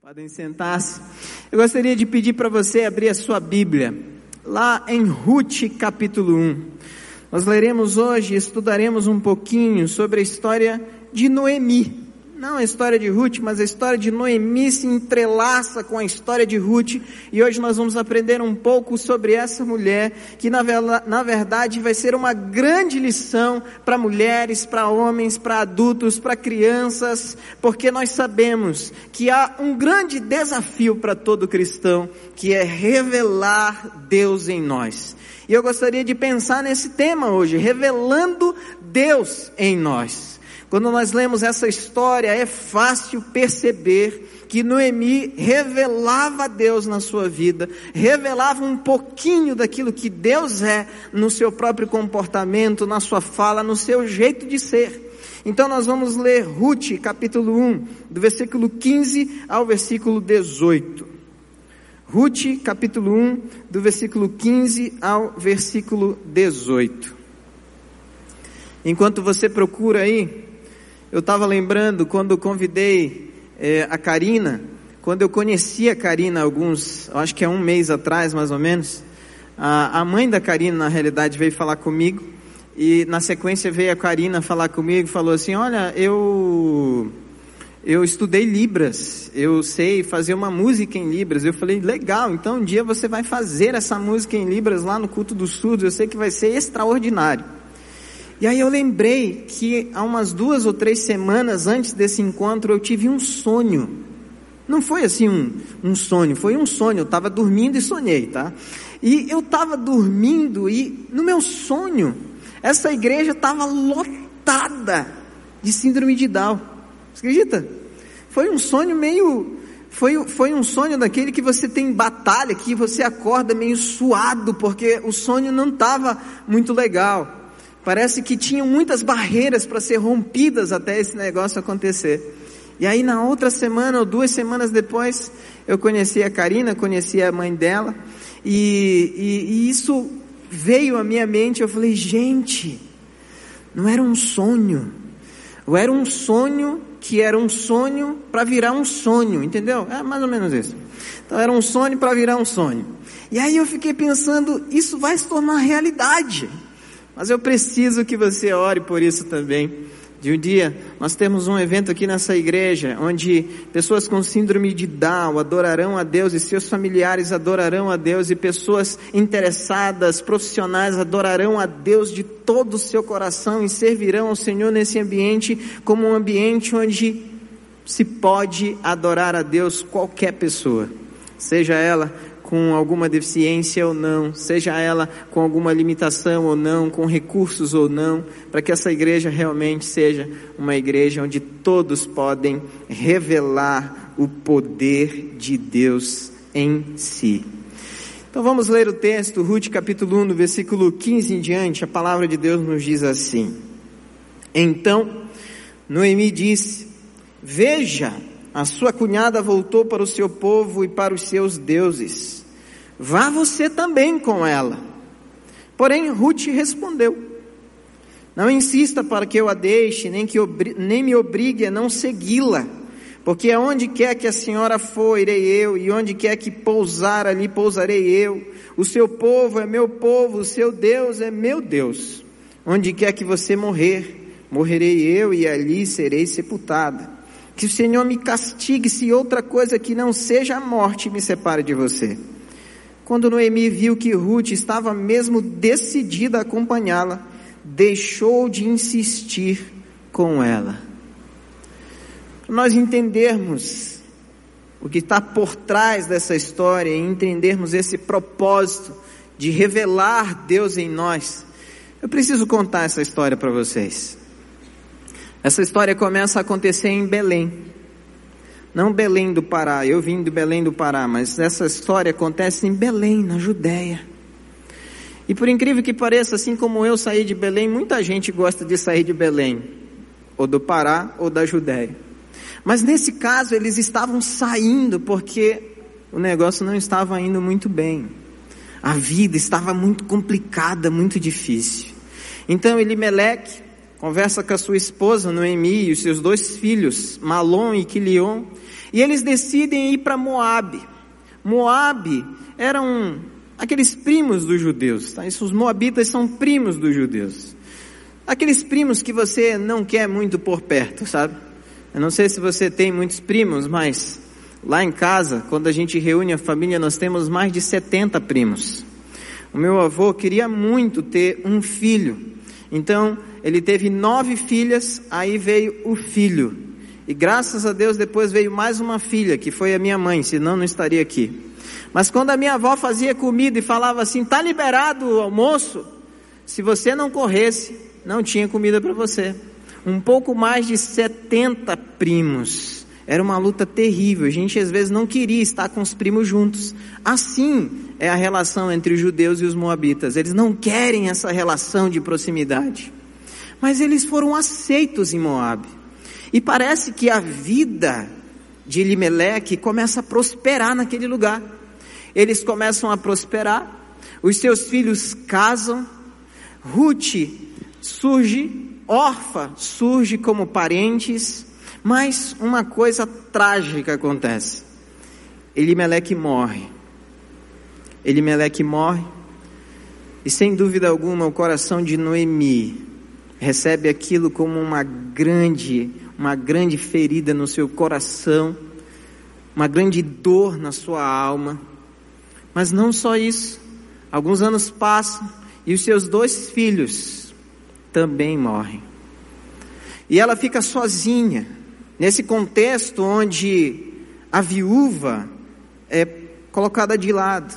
Podem sentar-se. Eu gostaria de pedir para você abrir a sua Bíblia, lá em Ruth capítulo 1. Nós leremos hoje, estudaremos um pouquinho sobre a história de Noemi. Não a história de Ruth, mas a história de Noemi se entrelaça com a história de Ruth. E hoje nós vamos aprender um pouco sobre essa mulher, que na, na verdade vai ser uma grande lição para mulheres, para homens, para adultos, para crianças, porque nós sabemos que há um grande desafio para todo cristão, que é revelar Deus em nós. E eu gostaria de pensar nesse tema hoje, revelando Deus em nós. Quando nós lemos essa história, é fácil perceber que Noemi revelava a Deus na sua vida, revelava um pouquinho daquilo que Deus é no seu próprio comportamento, na sua fala, no seu jeito de ser. Então nós vamos ler Ruth, capítulo 1, do versículo 15 ao versículo 18. Ruth, capítulo 1, do versículo 15 ao versículo 18. Enquanto você procura aí, eu estava lembrando quando convidei é, a Karina, quando eu conheci a Karina alguns, acho que é um mês atrás mais ou menos, a, a mãe da Karina na realidade veio falar comigo e na sequência veio a Karina falar comigo e falou assim, olha, eu eu estudei Libras, eu sei fazer uma música em Libras. Eu falei, legal, então um dia você vai fazer essa música em Libras lá no culto dos surdos, eu sei que vai ser extraordinário. E aí eu lembrei que há umas duas ou três semanas antes desse encontro eu tive um sonho. Não foi assim um, um sonho, foi um sonho. Eu estava dormindo e sonhei, tá? E eu estava dormindo e no meu sonho, essa igreja estava lotada de síndrome de Down. Você acredita? Foi um sonho meio. Foi, foi um sonho daquele que você tem batalha, que você acorda meio suado, porque o sonho não estava muito legal. Parece que tinham muitas barreiras para ser rompidas até esse negócio acontecer. E aí na outra semana ou duas semanas depois, eu conheci a Karina, conheci a mãe dela, e, e, e isso veio à minha mente, eu falei, gente, não era um sonho, ou era um sonho que era um sonho para virar um sonho, entendeu? É mais ou menos isso. Então era um sonho para virar um sonho. E aí eu fiquei pensando, isso vai se tornar realidade. Mas eu preciso que você ore por isso também. De um dia, nós temos um evento aqui nessa igreja, onde pessoas com síndrome de Down adorarão a Deus e seus familiares adorarão a Deus e pessoas interessadas, profissionais adorarão a Deus de todo o seu coração e servirão ao Senhor nesse ambiente como um ambiente onde se pode adorar a Deus qualquer pessoa, seja ela com alguma deficiência ou não, seja ela com alguma limitação ou não, com recursos ou não, para que essa igreja realmente seja uma igreja onde todos podem revelar o poder de Deus em si. Então vamos ler o texto, Ruth capítulo 1, do versículo 15 em diante, a palavra de Deus nos diz assim: Então Noemi disse: Veja, a sua cunhada voltou para o seu povo e para os seus deuses. Vá você também com ela. Porém, Ruth respondeu: Não insista para que eu a deixe, nem, que nem me obrigue a não segui-la. Porque aonde quer que a senhora for, irei eu, e onde quer que pousar, ali pousarei eu. O seu povo é meu povo, o seu Deus é meu Deus. Onde quer que você morrer, morrerei eu, e ali serei sepultada. Que o Senhor me castigue se outra coisa que não seja a morte me separe de você. Quando Noemi viu que Ruth estava mesmo decidida a acompanhá-la, deixou de insistir com ela. Para nós entendermos o que está por trás dessa história e entendermos esse propósito de revelar Deus em nós, eu preciso contar essa história para vocês. Essa história começa a acontecer em Belém. Não Belém do Pará, eu vim de Belém do Pará, mas essa história acontece em Belém, na Judéia. E por incrível que pareça, assim como eu saí de Belém, muita gente gosta de sair de Belém, ou do Pará, ou da Judéia. Mas nesse caso, eles estavam saindo porque o negócio não estava indo muito bem. A vida estava muito complicada, muito difícil. Então Elimeleque conversa com a sua esposa Noemi e os seus dois filhos, Malom e Quilion, E eles decidem ir para Moabe. Moabe eram aqueles primos dos judeus, tá? Os moabitas são primos dos judeus. Aqueles primos que você não quer muito por perto, sabe? Eu não sei se você tem muitos primos, mas lá em casa, quando a gente reúne a família, nós temos mais de 70 primos. O meu avô queria muito ter um filho, então ele teve nove filhas, aí veio o filho. E graças a Deus depois veio mais uma filha, que foi a minha mãe, senão não estaria aqui. Mas quando a minha avó fazia comida e falava assim: "Tá liberado o almoço", se você não corresse, não tinha comida para você um pouco mais de 70 primos. Era uma luta terrível. A gente às vezes não queria estar com os primos juntos. Assim é a relação entre os judeus e os moabitas. Eles não querem essa relação de proximidade. Mas eles foram aceitos em Moabe. E parece que a vida de Elimeleque começa a prosperar naquele lugar. Eles começam a prosperar, os seus filhos casam, Ruth surge Orfa surge como parentes, mas uma coisa trágica acontece. Elimeleque morre. Elimeleque morre, e sem dúvida alguma o coração de Noemi recebe aquilo como uma grande, uma grande ferida no seu coração, uma grande dor na sua alma. Mas não só isso. Alguns anos passam e os seus dois filhos também morrem. E ela fica sozinha, nesse contexto onde a viúva é colocada de lado,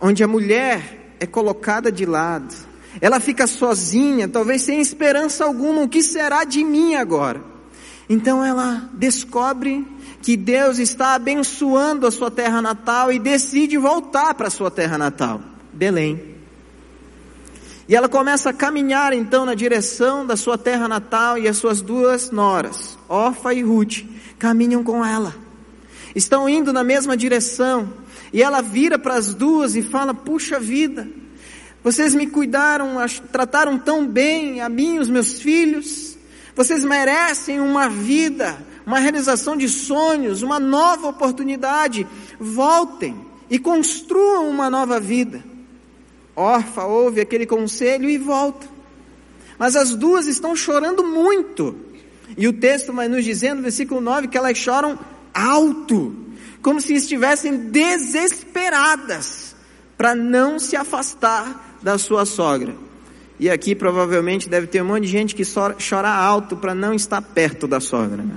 onde a mulher é colocada de lado. Ela fica sozinha, talvez sem esperança alguma, o que será de mim agora? Então ela descobre que Deus está abençoando a sua terra natal e decide voltar para a sua terra natal, Belém. E ela começa a caminhar então na direção da sua terra natal e as suas duas noras, Orfa e Ruth, caminham com ela. Estão indo na mesma direção. E ela vira para as duas e fala: Puxa vida, vocês me cuidaram, trataram tão bem a mim e os meus filhos. Vocês merecem uma vida, uma realização de sonhos, uma nova oportunidade. Voltem e construam uma nova vida. Orfa ouve aquele conselho e volta. Mas as duas estão chorando muito. E o texto vai nos dizendo, versículo 9, que elas choram alto, como se estivessem desesperadas para não se afastar da sua sogra. E aqui provavelmente deve ter um monte de gente que chora alto para não estar perto da sogra. Né?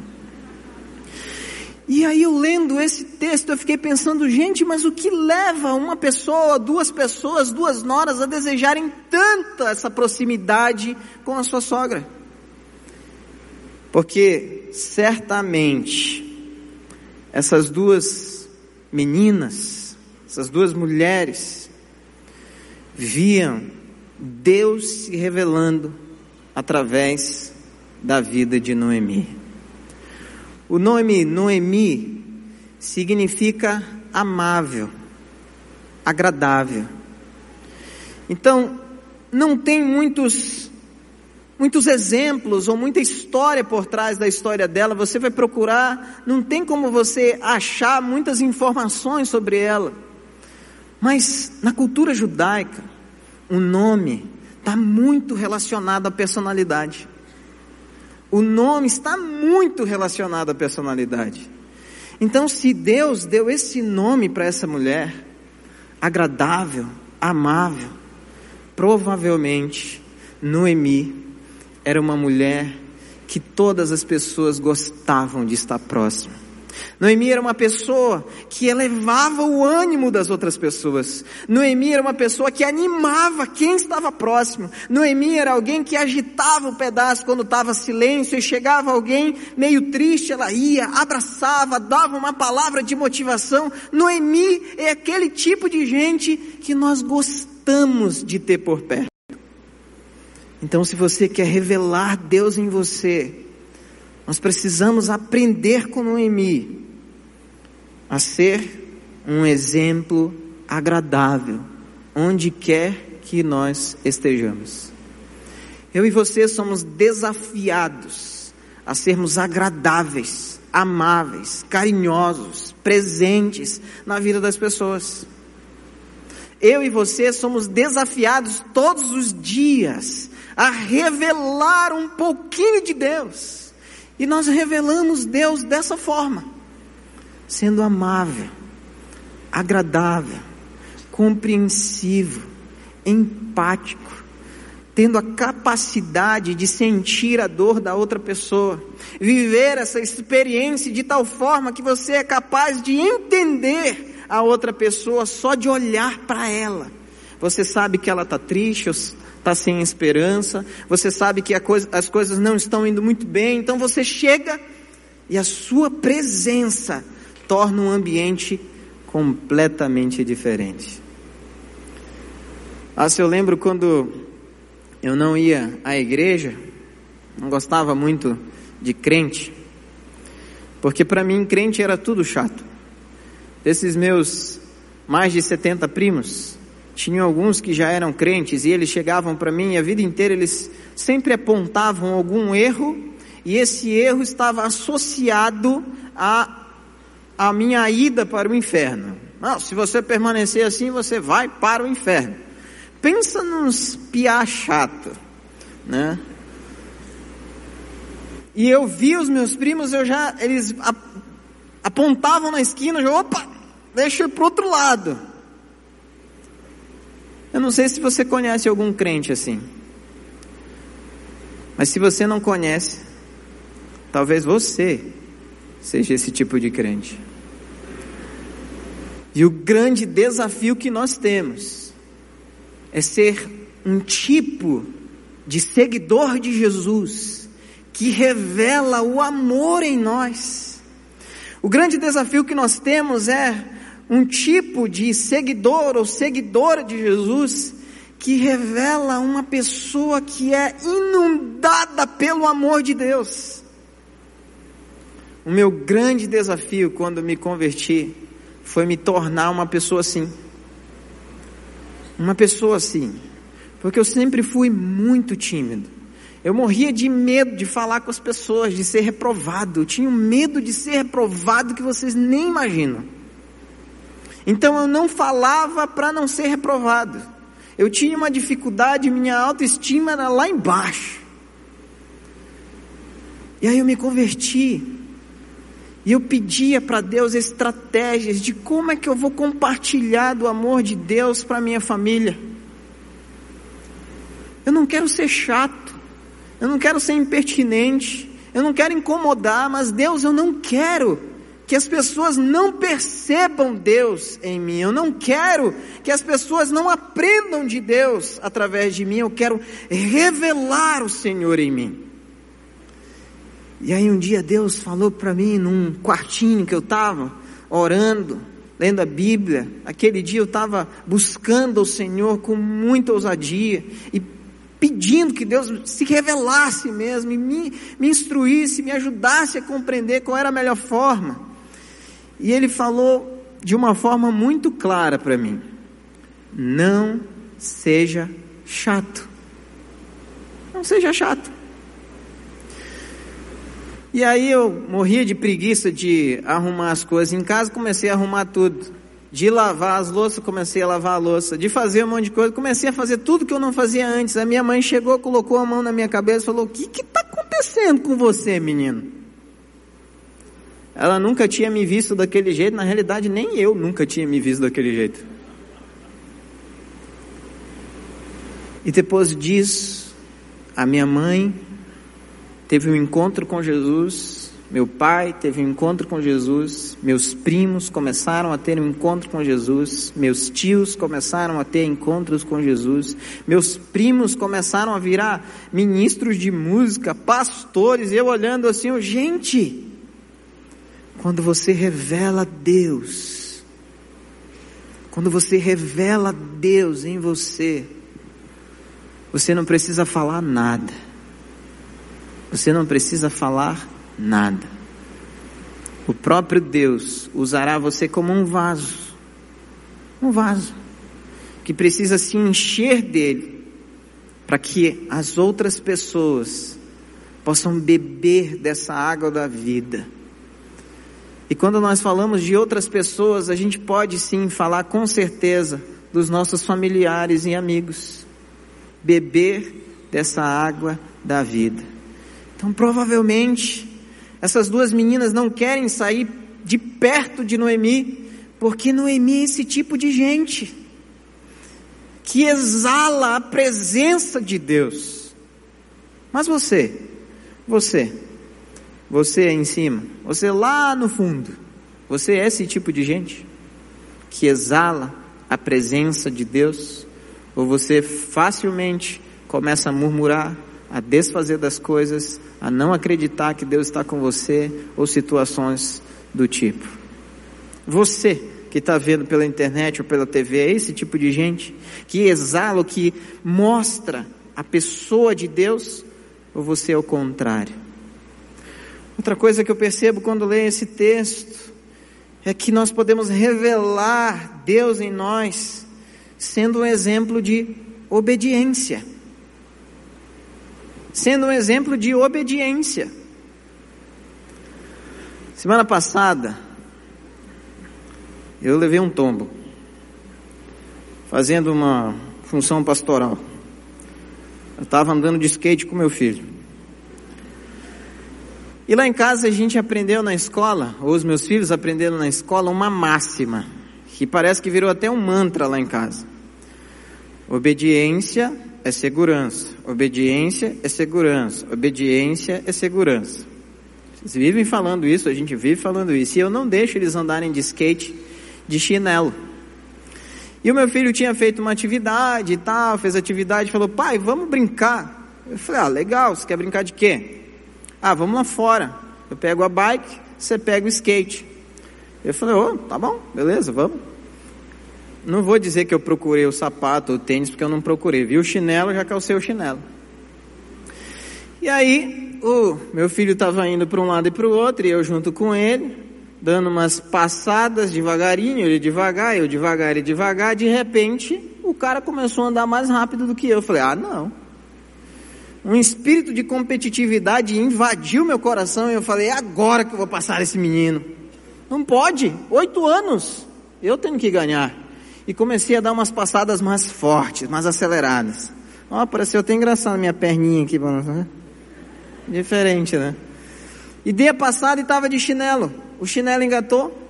E aí eu lendo esse texto eu fiquei pensando, gente, mas o que leva uma pessoa, duas pessoas, duas noras a desejarem tanta essa proximidade com a sua sogra? Porque certamente essas duas meninas, essas duas mulheres viam Deus se revelando através da vida de Noemi. O nome Noemi significa amável, agradável. Então, não tem muitos muitos exemplos ou muita história por trás da história dela. Você vai procurar, não tem como você achar muitas informações sobre ela. Mas na cultura judaica, o nome está muito relacionado à personalidade. O nome está muito relacionado à personalidade. Então, se Deus deu esse nome para essa mulher, agradável, amável, provavelmente Noemi era uma mulher que todas as pessoas gostavam de estar próxima. Noemi era uma pessoa que elevava o ânimo das outras pessoas. Noemi era uma pessoa que animava quem estava próximo. Noemi era alguém que agitava o pedaço quando estava silêncio e chegava alguém meio triste, ela ia, abraçava, dava uma palavra de motivação. Noemi é aquele tipo de gente que nós gostamos de ter por perto. Então, se você quer revelar Deus em você, nós precisamos aprender com Noemi a ser um exemplo agradável, onde quer que nós estejamos. Eu e você somos desafiados a sermos agradáveis amáveis, carinhosos, presentes na vida das pessoas. Eu e você somos desafiados todos os dias a revelar um pouquinho de Deus. E nós revelamos Deus dessa forma, sendo amável, agradável, compreensivo, empático, tendo a capacidade de sentir a dor da outra pessoa, viver essa experiência de tal forma que você é capaz de entender a outra pessoa só de olhar para ela. Você sabe que ela está triste, está sem esperança, você sabe que coisa, as coisas não estão indo muito bem, então você chega e a sua presença torna um ambiente completamente diferente. Ah, se eu lembro quando eu não ia à igreja, não gostava muito de crente, porque para mim crente era tudo chato. Desses meus mais de 70 primos, tinham alguns que já eram crentes e eles chegavam para mim e a vida inteira eles sempre apontavam algum erro e esse erro estava associado a a minha ida para o inferno. Não, se você permanecer assim, você vai para o inferno. Pensa nos piá chato, né? E eu vi os meus primos, eu já, eles apontavam na esquina, eu, opa, deixa eu ir pro outro lado. Eu não sei se você conhece algum crente assim. Mas se você não conhece, talvez você seja esse tipo de crente. E o grande desafio que nós temos é ser um tipo de seguidor de Jesus que revela o amor em nós. O grande desafio que nós temos é um tipo de seguidor ou seguidora de Jesus que revela uma pessoa que é inundada pelo amor de Deus. O meu grande desafio quando me converti foi me tornar uma pessoa assim uma pessoa assim, porque eu sempre fui muito tímido. Eu morria de medo de falar com as pessoas, de ser reprovado. Eu tinha medo de ser reprovado que vocês nem imaginam. Então eu não falava para não ser reprovado. Eu tinha uma dificuldade, minha autoestima era lá embaixo. E aí eu me converti. E eu pedia para Deus estratégias de como é que eu vou compartilhar do amor de Deus para minha família. Eu não quero ser chato, eu não quero ser impertinente, eu não quero incomodar, mas Deus, eu não quero que as pessoas não percebam Deus em mim, eu não quero que as pessoas não aprendam de Deus através de mim, eu quero revelar o Senhor em mim. E aí um dia Deus falou para mim num quartinho que eu estava orando, lendo a Bíblia. Aquele dia eu estava buscando o Senhor com muita ousadia e pedindo que Deus se revelasse mesmo e me, me instruísse, me ajudasse a compreender qual era a melhor forma. E ele falou de uma forma muito clara para mim: não seja chato. Não seja chato. E aí eu morria de preguiça de arrumar as coisas em casa, comecei a arrumar tudo. De lavar as louças, comecei a lavar a louça. De fazer um monte de coisa, comecei a fazer tudo que eu não fazia antes. A minha mãe chegou, colocou a mão na minha cabeça e falou: O que está acontecendo com você, menino? Ela nunca tinha me visto daquele jeito, na realidade, nem eu nunca tinha me visto daquele jeito. E depois disso, a minha mãe teve um encontro com Jesus, meu pai teve um encontro com Jesus, meus primos começaram a ter um encontro com Jesus, meus tios começaram a ter encontros com Jesus, meus primos começaram a virar ministros de música, pastores, eu olhando assim, gente, quando você revela Deus, quando você revela Deus em você, você não precisa falar nada. Você não precisa falar nada. O próprio Deus usará você como um vaso. Um vaso que precisa se encher dele para que as outras pessoas possam beber dessa água da vida. E quando nós falamos de outras pessoas, a gente pode sim falar com certeza dos nossos familiares e amigos. Beber dessa água da vida. Então, provavelmente, essas duas meninas não querem sair de perto de Noemi, porque Noemi é esse tipo de gente que exala a presença de Deus. Mas você, você, você aí em cima, você lá no fundo, você é esse tipo de gente que exala a presença de Deus? Ou você facilmente começa a murmurar, a desfazer das coisas, a não acreditar que Deus está com você, ou situações do tipo? Você que está vendo pela internet ou pela TV é esse tipo de gente que exala, que mostra a pessoa de Deus, ou você é o contrário? Outra coisa que eu percebo quando leio esse texto é que nós podemos revelar Deus em nós, sendo um exemplo de obediência. Sendo um exemplo de obediência. Semana passada, eu levei um tombo, fazendo uma função pastoral. Eu estava andando de skate com meu filho. E lá em casa a gente aprendeu na escola, ou os meus filhos aprenderam na escola, uma máxima, que parece que virou até um mantra lá em casa. Obediência é segurança, obediência é segurança, obediência é segurança. Vocês vivem falando isso, a gente vive falando isso, e eu não deixo eles andarem de skate de chinelo. E o meu filho tinha feito uma atividade e tal, fez atividade, falou, pai, vamos brincar. Eu falei, ah, legal, você quer brincar de quê? Ah, vamos lá fora. Eu pego a bike, você pega o skate. Eu falei, oh, tá bom, beleza, vamos. Não vou dizer que eu procurei o sapato, o tênis, porque eu não procurei. Vi o chinelo, já calcei o chinelo. E aí, o meu filho estava indo para um lado e para o outro, e eu junto com ele dando umas passadas devagarinho, ele devagar, eu devagar, ele devagar, de repente o cara começou a andar mais rápido do que eu. Eu falei, ah não. Um espírito de competitividade invadiu meu coração e eu falei, é agora que eu vou passar esse menino. Não pode, oito anos, eu tenho que ganhar. E comecei a dar umas passadas mais fortes, mais aceleradas. Ó, oh, pareceu até engraçado minha perninha aqui, né? diferente, né? E dei a passada e estava de chinelo o chinelo engatou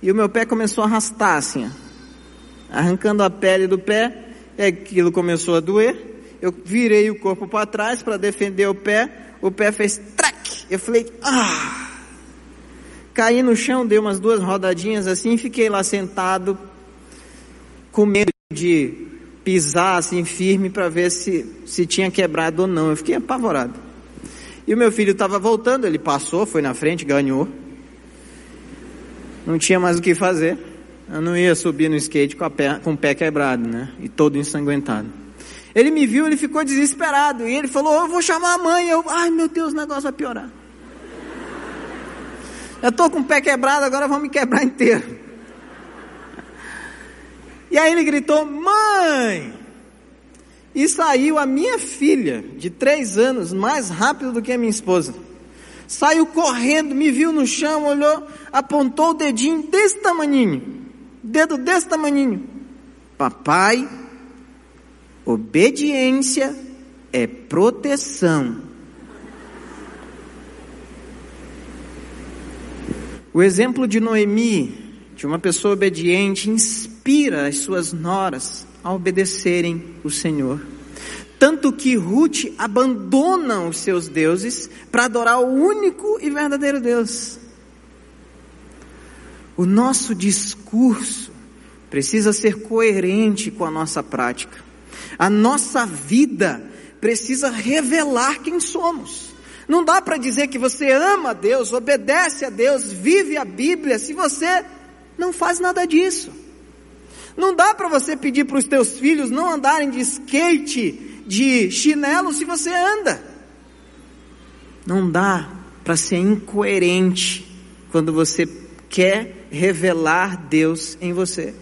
e o meu pé começou a arrastar assim, ó, arrancando a pele do pé, e aquilo começou a doer. Eu virei o corpo para trás para defender o pé, o pé fez trac. Eu falei, ah! Caí no chão, dei umas duas rodadinhas assim, fiquei lá sentado, com medo de pisar assim firme para ver se, se tinha quebrado ou não. Eu fiquei apavorado. E o meu filho estava voltando, ele passou, foi na frente, ganhou não tinha mais o que fazer. Eu não ia subir no skate com, pé, com o pé quebrado, né? E todo ensanguentado. Ele me viu, ele ficou desesperado. E ele falou: Eu vou chamar a mãe. Eu, ai meu Deus, o negócio vai piorar. Eu estou com o pé quebrado, agora vão me quebrar inteiro. E aí ele gritou: Mãe! E saiu a minha filha, de três anos, mais rápido do que a minha esposa saiu correndo, me viu no chão, olhou, apontou o dedinho desse tamaninho, dedo desse tamaninho. Papai, obediência é proteção. O exemplo de Noemi, de uma pessoa obediente, inspira as suas noras a obedecerem o Senhor. Tanto que Ruth abandona os seus deuses para adorar o único e verdadeiro Deus. O nosso discurso precisa ser coerente com a nossa prática. A nossa vida precisa revelar quem somos. Não dá para dizer que você ama a Deus, obedece a Deus, vive a Bíblia, se você não faz nada disso. Não dá para você pedir para os teus filhos não andarem de skate de chinelo se você anda. Não dá para ser incoerente quando você quer revelar Deus em você.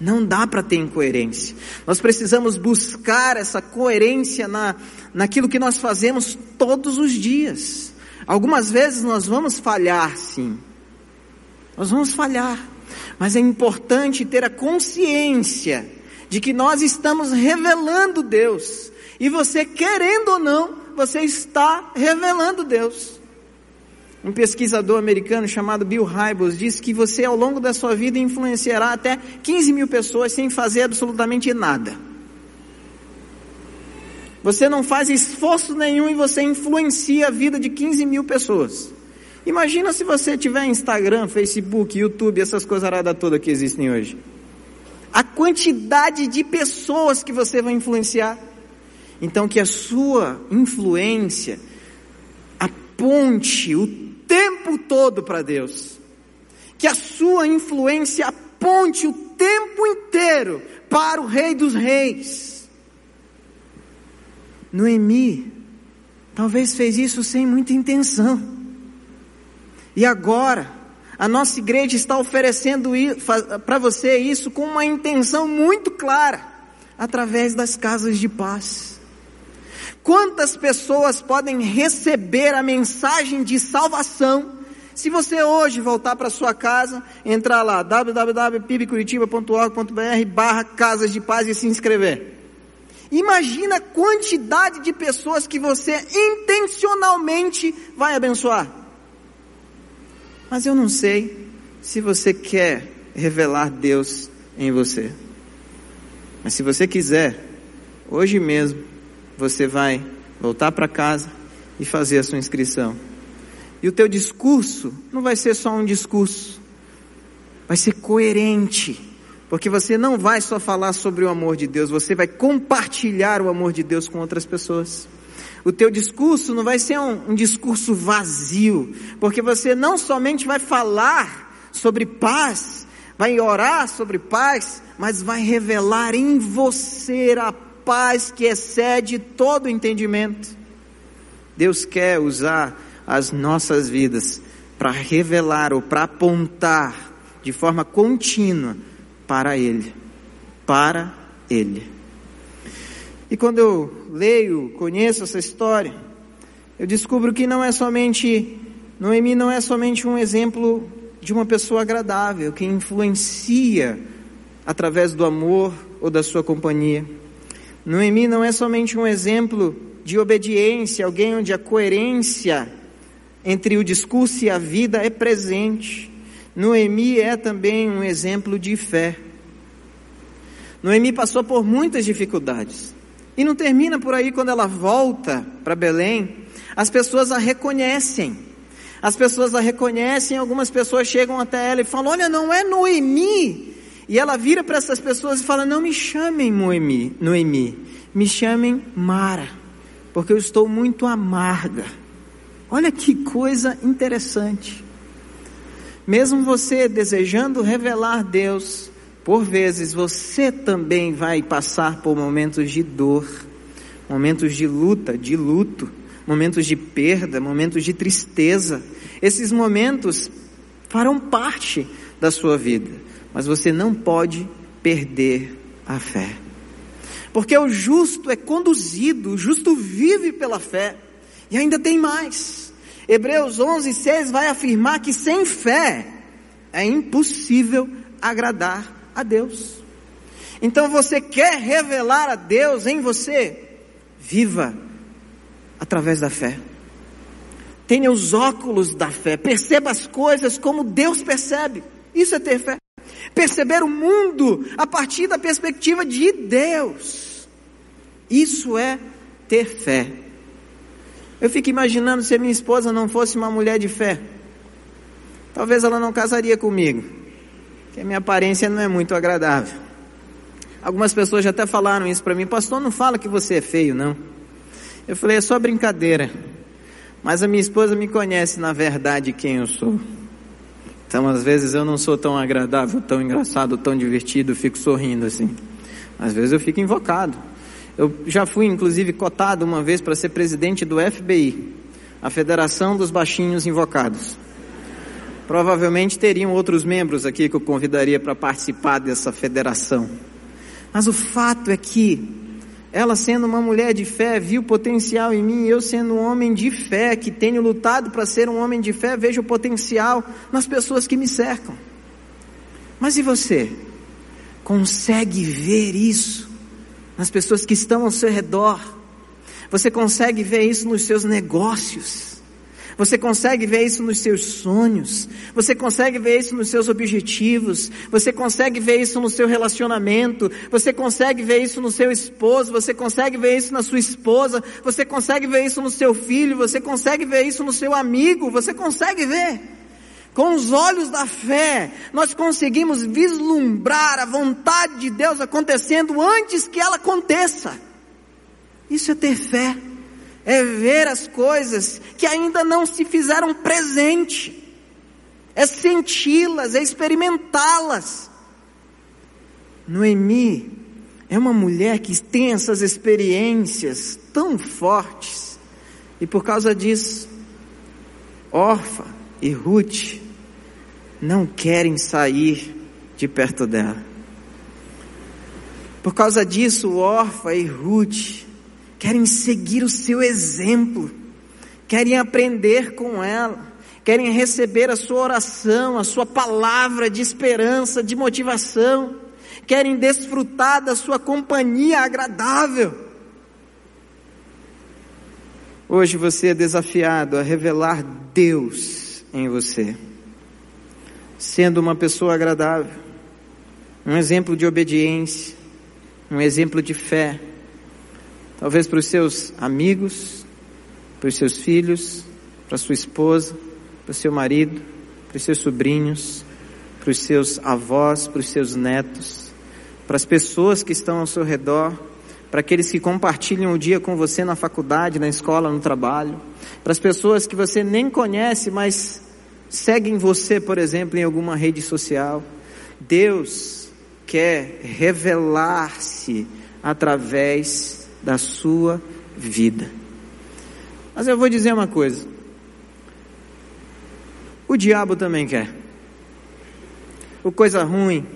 Não dá para ter incoerência. Nós precisamos buscar essa coerência na, naquilo que nós fazemos todos os dias. Algumas vezes nós vamos falhar, sim. Nós vamos falhar. Mas é importante ter a consciência de que nós estamos revelando Deus. E você, querendo ou não, você está revelando Deus. Um pesquisador americano chamado Bill Hybels disse que você ao longo da sua vida influenciará até 15 mil pessoas sem fazer absolutamente nada. Você não faz esforço nenhum e você influencia a vida de 15 mil pessoas. Imagina se você tiver Instagram, Facebook, YouTube, essas coisas aradas todas que existem hoje. A quantidade de pessoas que você vai influenciar. Então que a sua influência aponte o tempo todo para Deus. Que a sua influência aponte o tempo inteiro para o Rei dos Reis. Noemi talvez fez isso sem muita intenção. E agora, a nossa igreja está oferecendo para você isso com uma intenção muito clara, através das casas de paz. Quantas pessoas podem receber a mensagem de salvação se você hoje voltar para sua casa, entrar lá www.pibcuritiba.org.br barra casas de paz e se inscrever. Imagina a quantidade de pessoas que você intencionalmente vai abençoar. Mas eu não sei se você quer revelar Deus em você. Mas se você quiser, hoje mesmo, você vai voltar para casa e fazer a sua inscrição. E o teu discurso não vai ser só um discurso, vai ser coerente, porque você não vai só falar sobre o amor de Deus, você vai compartilhar o amor de Deus com outras pessoas. O teu discurso não vai ser um, um discurso vazio, porque você não somente vai falar sobre paz, vai orar sobre paz, mas vai revelar em você a paz que excede todo entendimento. Deus quer usar as nossas vidas para revelar ou para apontar de forma contínua para Ele, para Ele. E quando eu leio, conheço essa história, eu descubro que não é somente, Noemi não é somente um exemplo de uma pessoa agradável, que influencia através do amor ou da sua companhia. Noemi não é somente um exemplo de obediência, alguém onde a coerência entre o discurso e a vida é presente. Noemi é também um exemplo de fé. Noemi passou por muitas dificuldades. E não termina por aí quando ela volta para Belém, as pessoas a reconhecem. As pessoas a reconhecem, algumas pessoas chegam até ela e falam: Olha, não é Noemi. E ela vira para essas pessoas e fala: Não me chamem Noemi, Noemi, me chamem Mara, porque eu estou muito amarga. Olha que coisa interessante. Mesmo você desejando revelar Deus, por vezes você também vai passar por momentos de dor, momentos de luta, de luto, momentos de perda, momentos de tristeza. Esses momentos farão parte da sua vida, mas você não pode perder a fé. Porque o justo é conduzido, o justo vive pela fé. E ainda tem mais. Hebreus 11, 6 vai afirmar que sem fé é impossível agradar a Deus. Então você quer revelar a Deus em você? Viva através da fé. Tenha os óculos da fé, perceba as coisas como Deus percebe. Isso é ter fé. Perceber o mundo a partir da perspectiva de Deus. Isso é ter fé. Eu fico imaginando se a minha esposa não fosse uma mulher de fé. Talvez ela não casaria comigo que a minha aparência não é muito agradável. Algumas pessoas já até falaram isso para mim, pastor, não fala que você é feio, não. Eu falei, é só brincadeira. Mas a minha esposa me conhece na verdade quem eu sou. Então, às vezes eu não sou tão agradável, tão engraçado, tão divertido, fico sorrindo assim. Às vezes eu fico invocado. Eu já fui, inclusive, cotado uma vez para ser presidente do FBI, a Federação dos Baixinhos Invocados. Provavelmente teriam outros membros aqui que eu convidaria para participar dessa federação. Mas o fato é que ela sendo uma mulher de fé, viu potencial em mim, eu sendo um homem de fé, que tenho lutado para ser um homem de fé, vejo potencial nas pessoas que me cercam. Mas e você? Consegue ver isso nas pessoas que estão ao seu redor? Você consegue ver isso nos seus negócios? Você consegue ver isso nos seus sonhos. Você consegue ver isso nos seus objetivos. Você consegue ver isso no seu relacionamento. Você consegue ver isso no seu esposo. Você consegue ver isso na sua esposa. Você consegue ver isso no seu filho. Você consegue ver isso no seu amigo. Você consegue ver. Com os olhos da fé, nós conseguimos vislumbrar a vontade de Deus acontecendo antes que ela aconteça. Isso é ter fé é ver as coisas que ainda não se fizeram presente, é senti-las, é experimentá-las. Noemi é uma mulher que tem essas experiências tão fortes, e por causa disso, Orfa e Ruth não querem sair de perto dela. Por causa disso, Orfa e Ruth querem seguir o seu exemplo, querem aprender com ela, querem receber a sua oração, a sua palavra de esperança, de motivação, querem desfrutar da sua companhia agradável. Hoje você é desafiado a revelar Deus em você, sendo uma pessoa agradável, um exemplo de obediência, um exemplo de fé, talvez para os seus amigos, para os seus filhos, para sua esposa, para o seu marido, para os seus sobrinhos, para os seus avós, para os seus netos, para as pessoas que estão ao seu redor, para aqueles que compartilham o dia com você na faculdade, na escola, no trabalho, para as pessoas que você nem conhece, mas seguem você, por exemplo, em alguma rede social. Deus quer revelar-se através da sua vida. Mas eu vou dizer uma coisa: o diabo também quer. O coisa ruim,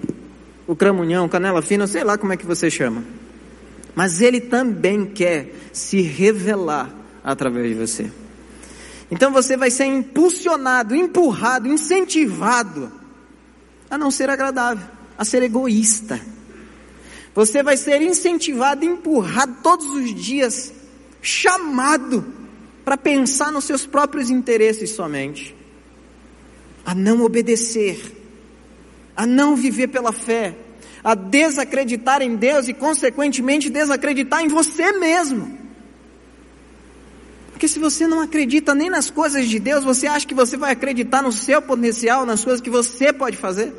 o cramunhão, canela fina, sei lá como é que você chama. Mas ele também quer se revelar através de você. Então você vai ser impulsionado, empurrado, incentivado a não ser agradável, a ser egoísta você vai ser incentivado, empurrado todos os dias, chamado para pensar nos seus próprios interesses somente, a não obedecer, a não viver pela fé, a desacreditar em Deus e, consequentemente, desacreditar em você mesmo. Porque se você não acredita nem nas coisas de Deus, você acha que você vai acreditar no seu potencial, nas coisas que você pode fazer?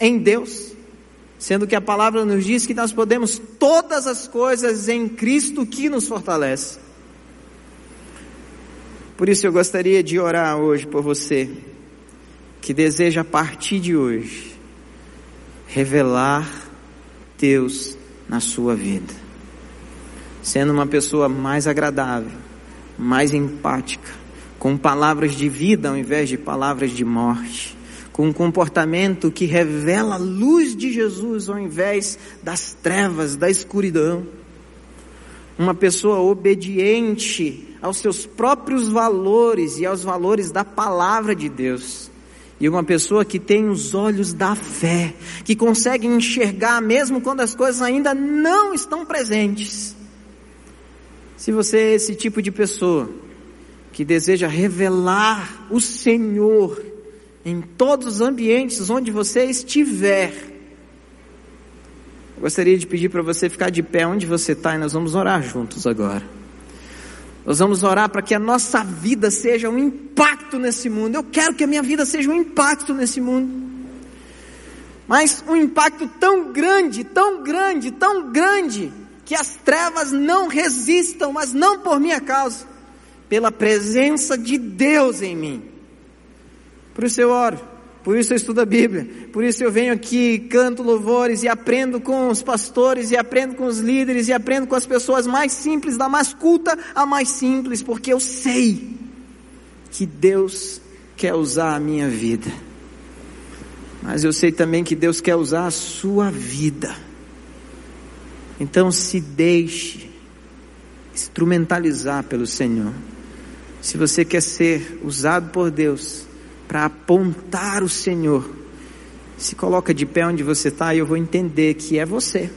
Em Deus sendo que a palavra nos diz que nós podemos todas as coisas em Cristo que nos fortalece. Por isso eu gostaria de orar hoje por você que deseja a partir de hoje revelar Deus na sua vida, sendo uma pessoa mais agradável, mais empática, com palavras de vida ao invés de palavras de morte com um comportamento que revela a luz de Jesus ao invés das trevas, da escuridão. Uma pessoa obediente aos seus próprios valores e aos valores da palavra de Deus. E uma pessoa que tem os olhos da fé, que consegue enxergar mesmo quando as coisas ainda não estão presentes. Se você é esse tipo de pessoa que deseja revelar o Senhor em todos os ambientes onde você estiver. Eu gostaria de pedir para você ficar de pé onde você está e nós vamos orar juntos agora. Nós vamos orar para que a nossa vida seja um impacto nesse mundo. Eu quero que a minha vida seja um impacto nesse mundo. Mas um impacto tão grande, tão grande, tão grande, que as trevas não resistam, mas não por minha causa, pela presença de Deus em mim. Por isso eu oro, por isso eu estudo a Bíblia, por isso eu venho aqui, canto louvores e aprendo com os pastores e aprendo com os líderes e aprendo com as pessoas mais simples, da mais culta à mais simples, porque eu sei que Deus quer usar a minha vida. Mas eu sei também que Deus quer usar a sua vida Então se deixe instrumentalizar pelo Senhor. Se você quer ser usado por Deus para apontar o Senhor, se coloca de pé onde você está e eu vou entender que é você,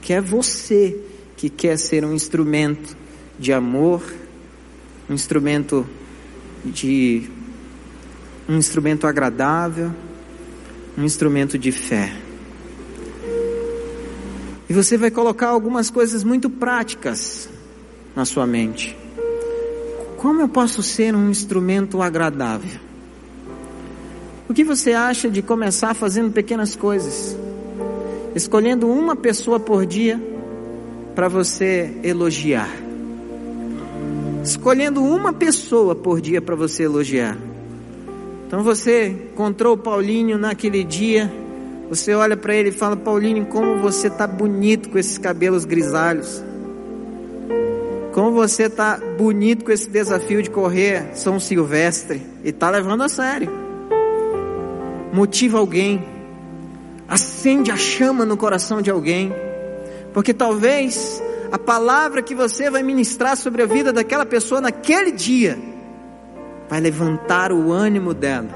que é você que quer ser um instrumento de amor, um instrumento de um instrumento agradável, um instrumento de fé. E você vai colocar algumas coisas muito práticas na sua mente. Como eu posso ser um instrumento agradável? O que você acha de começar fazendo pequenas coisas? Escolhendo uma pessoa por dia para você elogiar. Escolhendo uma pessoa por dia para você elogiar. Então você encontrou o Paulinho naquele dia, você olha para ele e fala: Paulinho, como você está bonito com esses cabelos grisalhos. Como você está bonito com esse desafio de correr São Silvestre e está levando a sério. Motiva alguém, acende a chama no coração de alguém, porque talvez a palavra que você vai ministrar sobre a vida daquela pessoa naquele dia vai levantar o ânimo dela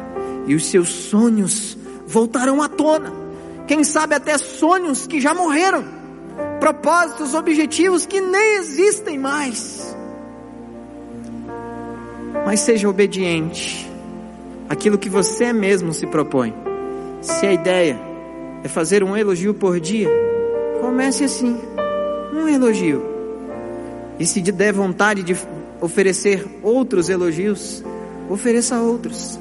e os seus sonhos voltarão à tona. Quem sabe até sonhos que já morreram propósitos, objetivos que nem existem mais. Mas seja obediente àquilo que você mesmo se propõe. Se a ideia é fazer um elogio por dia, comece assim, um elogio. E se der vontade de oferecer outros elogios, ofereça outros.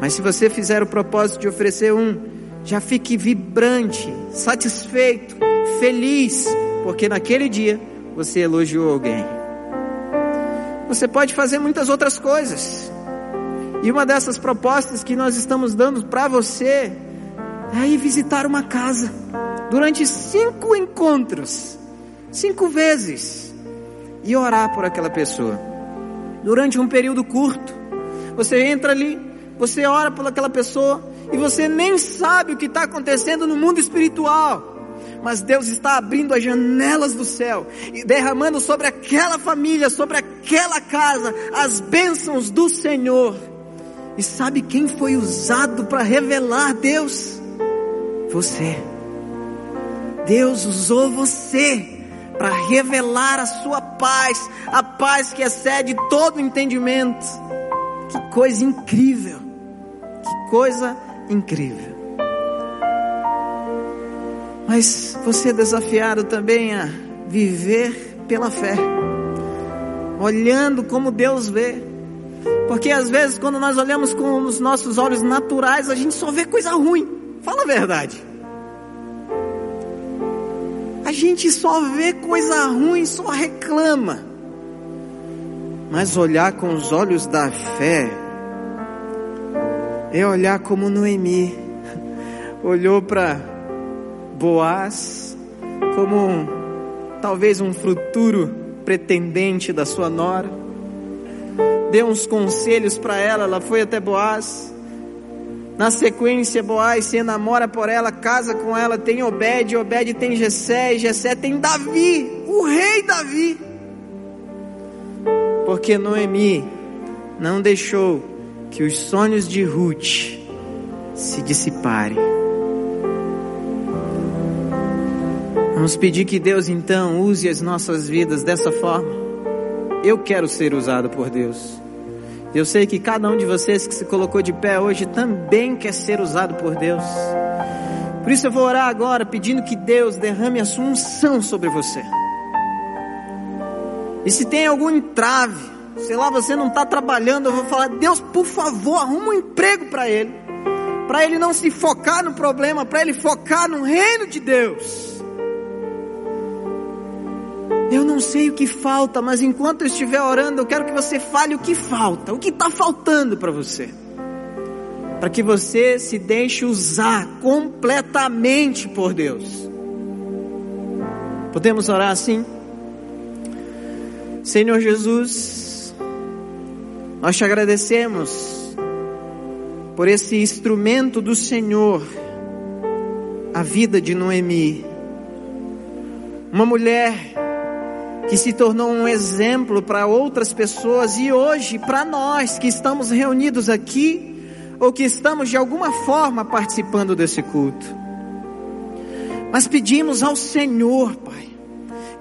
Mas se você fizer o propósito de oferecer um, já fique vibrante, satisfeito, feliz, porque naquele dia você elogiou alguém. Você pode fazer muitas outras coisas. E uma dessas propostas que nós estamos dando para você é ir visitar uma casa durante cinco encontros, cinco vezes, e orar por aquela pessoa durante um período curto. Você entra ali, você ora por aquela pessoa e você nem sabe o que está acontecendo no mundo espiritual mas Deus está abrindo as janelas do céu e derramando sobre aquela família, sobre aquela casa, as bênçãos do Senhor. E sabe quem foi usado para revelar Deus? Você. Deus usou você para revelar a sua paz, a paz que excede todo entendimento. Que coisa incrível! Que coisa incrível. Mas você é desafiado também a viver pela fé, olhando como Deus vê. Porque às vezes, quando nós olhamos com os nossos olhos naturais, a gente só vê coisa ruim. Fala a verdade. A gente só vê coisa ruim, só reclama. Mas olhar com os olhos da fé é olhar como Noemi olhou para Boaz como um, talvez um futuro pretendente da sua nora. Deu uns conselhos para ela, ela foi até Boaz. Na sequência, Boaz se enamora por ela, casa com ela, tem Obed, Obed tem Jessé, Jessé tem Davi, o rei Davi. Porque Noemi não deixou que os sonhos de Ruth se dissiparem. Vamos pedir que Deus então use as nossas vidas dessa forma. Eu quero ser usado por Deus. Eu sei que cada um de vocês que se colocou de pé hoje também quer ser usado por Deus. Por isso eu vou orar agora pedindo que Deus derrame a sua unção sobre você. E se tem algum entrave, sei lá, você não está trabalhando, eu vou falar, Deus, por favor, arruma um emprego para ele. Para ele não se focar no problema, para ele focar no reino de Deus. Eu não sei o que falta, mas enquanto eu estiver orando, eu quero que você fale o que falta, o que está faltando para você, para que você se deixe usar completamente por Deus. Podemos orar assim? Senhor Jesus, nós te agradecemos por esse instrumento do Senhor, a vida de Noemi uma mulher que se tornou um exemplo para outras pessoas e hoje para nós que estamos reunidos aqui ou que estamos de alguma forma participando desse culto. Mas pedimos ao Senhor, Pai,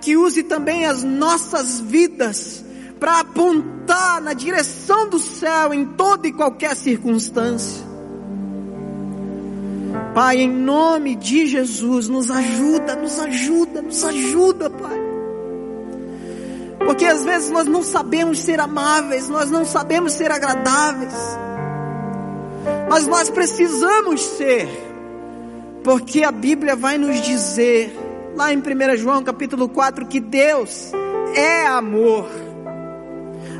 que use também as nossas vidas para apontar na direção do céu em toda e qualquer circunstância. Pai, em nome de Jesus, nos ajuda, nos ajuda, nos ajuda, Pai. Porque às vezes nós não sabemos ser amáveis, nós não sabemos ser agradáveis. Mas nós precisamos ser, porque a Bíblia vai nos dizer, lá em 1 João capítulo 4, que Deus é amor.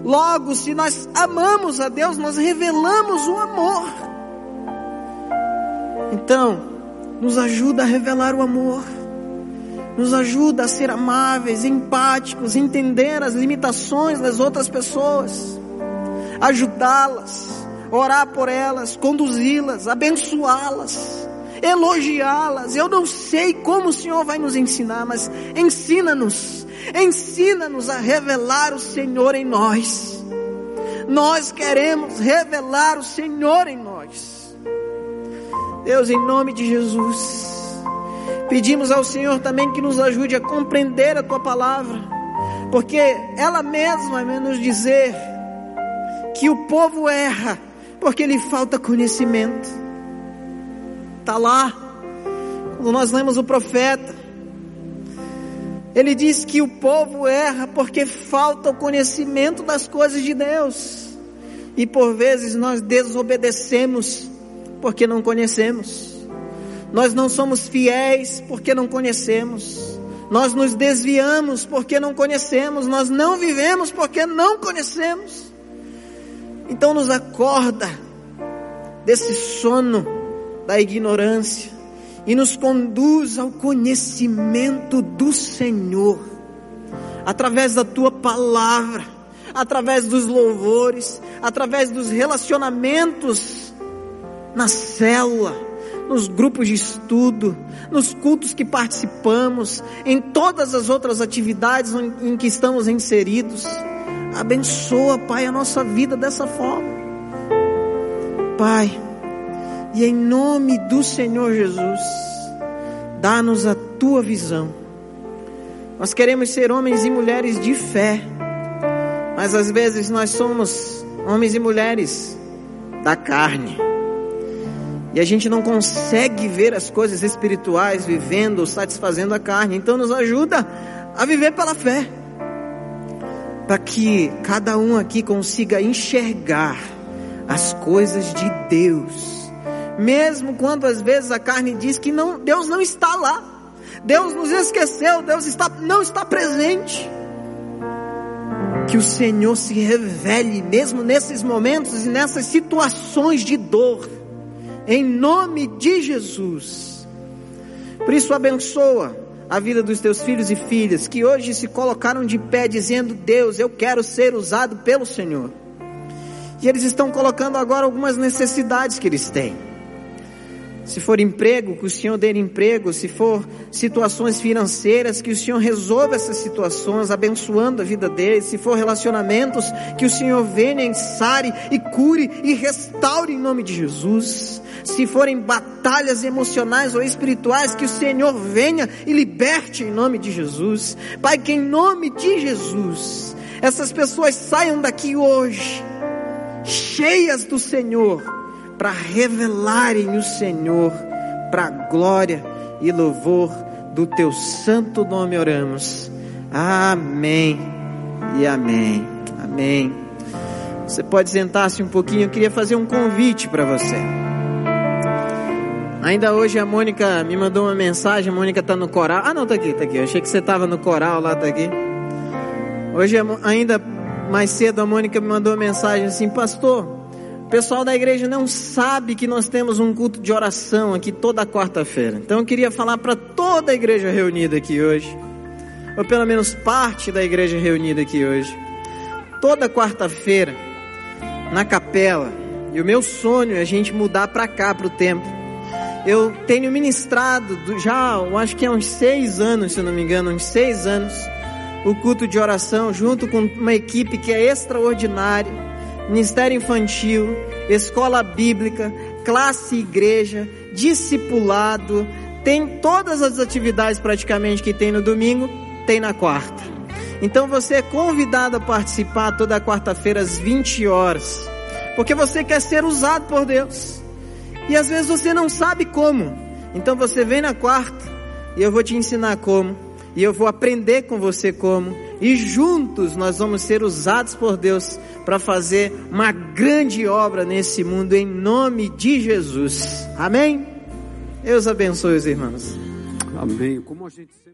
Logo, se nós amamos a Deus, nós revelamos o amor. Então, nos ajuda a revelar o amor nos ajuda a ser amáveis, empáticos, entender as limitações das outras pessoas, ajudá-las, orar por elas, conduzi-las, abençoá-las, elogiá-las. Eu não sei como o Senhor vai nos ensinar, mas ensina-nos, ensina-nos a revelar o Senhor em nós. Nós queremos revelar o Senhor em nós. Deus, em nome de Jesus, Pedimos ao Senhor também que nos ajude a compreender a tua palavra, porque ela mesma vai nos dizer que o povo erra porque lhe falta conhecimento. Está lá, quando nós lemos o profeta, ele diz que o povo erra porque falta o conhecimento das coisas de Deus, e por vezes nós desobedecemos porque não conhecemos. Nós não somos fiéis porque não conhecemos. Nós nos desviamos porque não conhecemos. Nós não vivemos porque não conhecemos. Então nos acorda desse sono da ignorância e nos conduz ao conhecimento do Senhor através da tua palavra, através dos louvores, através dos relacionamentos na célula nos grupos de estudo, nos cultos que participamos, em todas as outras atividades em que estamos inseridos. Abençoa, Pai, a nossa vida dessa forma. Pai, e em nome do Senhor Jesus, dá-nos a tua visão. Nós queremos ser homens e mulheres de fé, mas às vezes nós somos homens e mulheres da carne e a gente não consegue ver as coisas espirituais vivendo, satisfazendo a carne. Então nos ajuda a viver pela fé. Para que cada um aqui consiga enxergar as coisas de Deus. Mesmo quando às vezes a carne diz que não, Deus não está lá. Deus nos esqueceu, Deus está, não está presente. Que o Senhor se revele mesmo nesses momentos e nessas situações de dor em nome de Jesus. Por isso, abençoa a vida dos teus filhos e filhas que hoje se colocaram de pé dizendo: Deus, eu quero ser usado pelo Senhor. E eles estão colocando agora algumas necessidades que eles têm. Se for emprego, que o Senhor dê emprego. Se for situações financeiras, que o Senhor resolva essas situações, abençoando a vida deles. Se for relacionamentos, que o Senhor venha, ensare e cure e restaure em nome de Jesus. Se forem batalhas emocionais ou espirituais, que o Senhor venha e liberte em nome de Jesus. Pai, que em nome de Jesus, essas pessoas saiam daqui hoje, cheias do Senhor para revelarem o Senhor, para glória e louvor do teu santo nome oramos. Amém e amém. Amém. Você pode sentar-se um pouquinho, eu queria fazer um convite para você. Ainda hoje a Mônica me mandou uma mensagem, a Mônica está no coral. Ah, não, está aqui, está aqui. Eu achei que você estava no coral lá, está aqui. Hoje ainda mais cedo a Mônica me mandou uma mensagem assim, pastor, o pessoal da igreja não sabe que nós temos um culto de oração aqui toda quarta-feira. Então eu queria falar para toda a igreja reunida aqui hoje, ou pelo menos parte da igreja reunida aqui hoje. Toda quarta-feira, na capela, e o meu sonho é a gente mudar para cá, para o templo. eu tenho ministrado já, eu acho que há uns seis anos, se não me engano, uns seis anos, o culto de oração junto com uma equipe que é extraordinária, ministério infantil, escola bíblica, classe igreja, discipulado, tem todas as atividades praticamente que tem no domingo, tem na quarta. Então você é convidado a participar toda quarta-feira às 20 horas, porque você quer ser usado por Deus. E às vezes você não sabe como. Então você vem na quarta e eu vou te ensinar como. E eu vou aprender com você como. E juntos nós vamos ser usados por Deus para fazer uma grande obra nesse mundo em nome de Jesus. Amém? Deus abençoe os irmãos. Amém. Como a gente